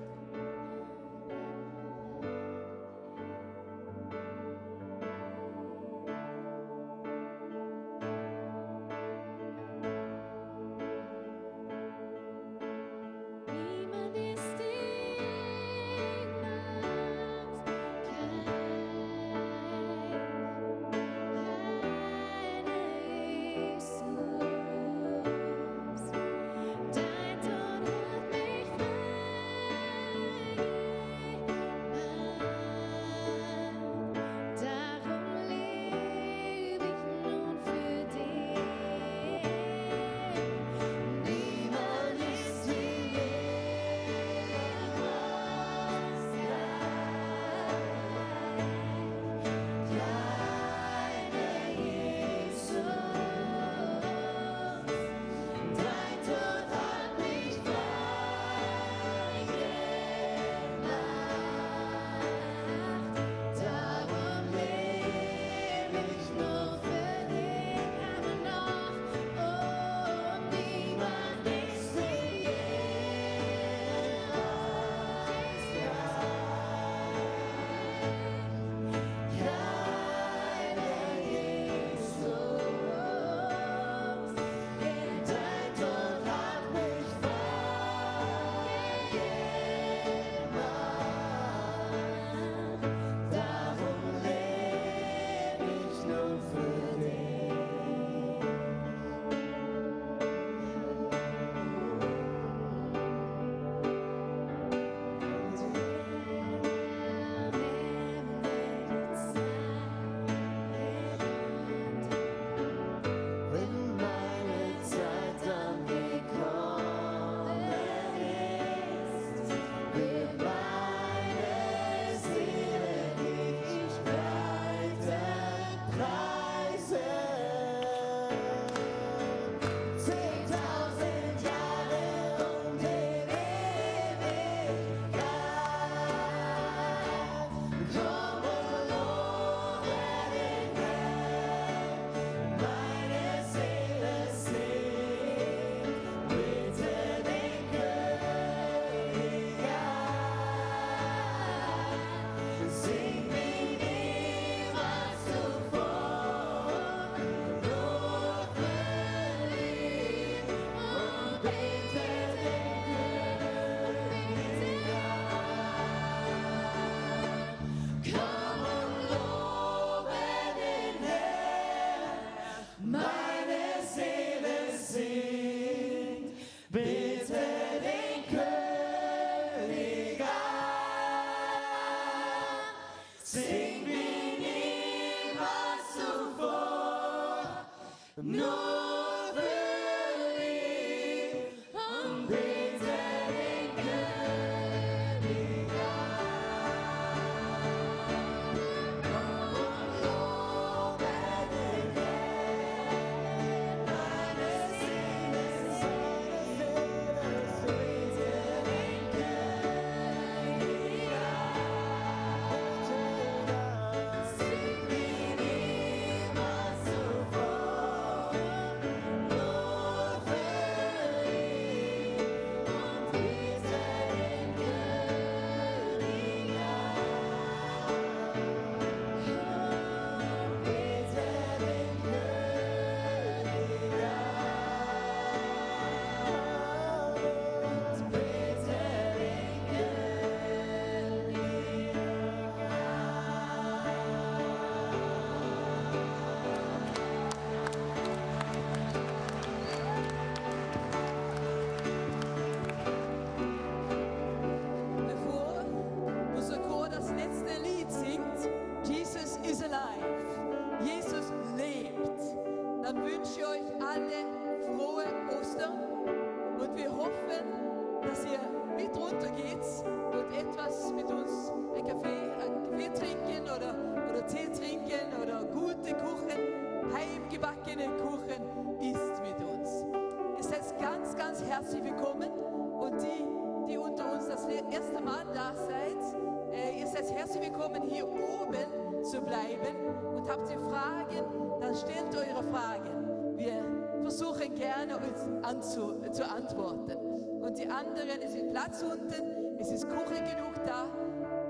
anzu, zu antworten. Und die anderen, es ist Platz unten, es ist Kuchen genug da.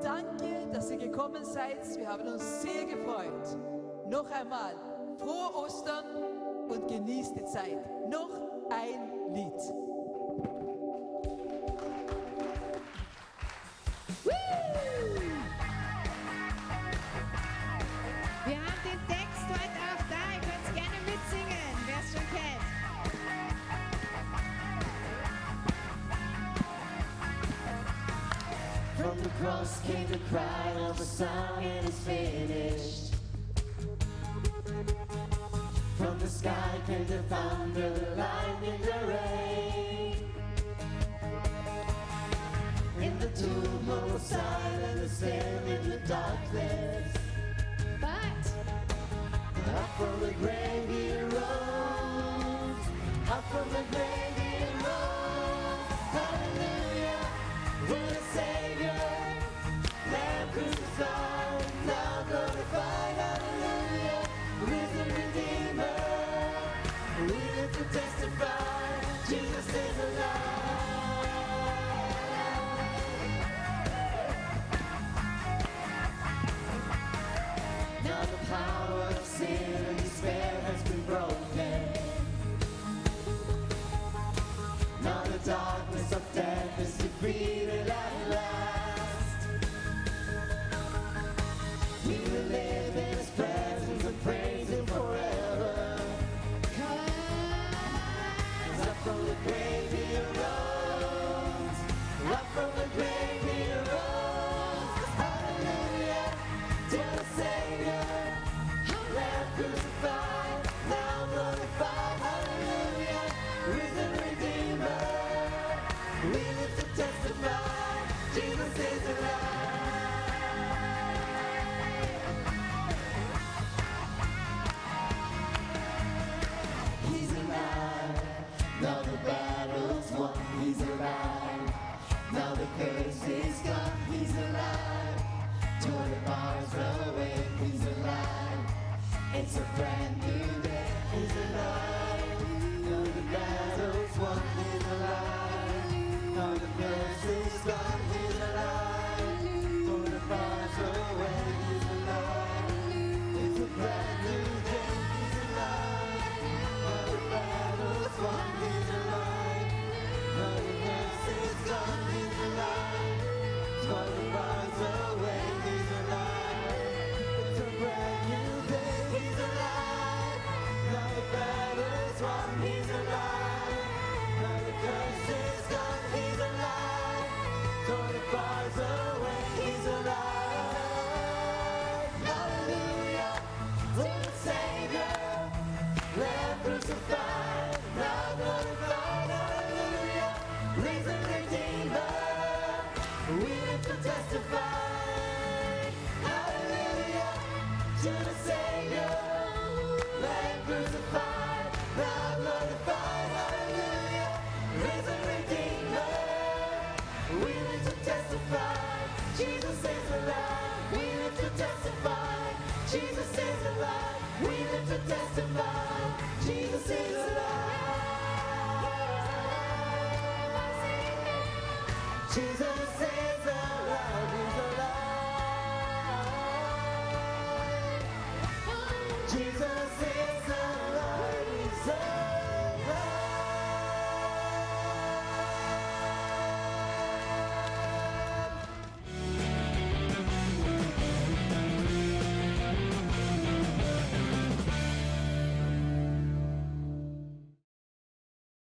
Danke, dass ihr gekommen seid. Wir haben uns sehr gefreut. Noch einmal, frohe Ostern und genießt die Zeit. Noch ein Lied. came the cry of a song and it's finished. From the sky came the thunder, the lightning, the rain. In the tumult, silent, sin in the darkness. But up from the grave he rose, up from the grave.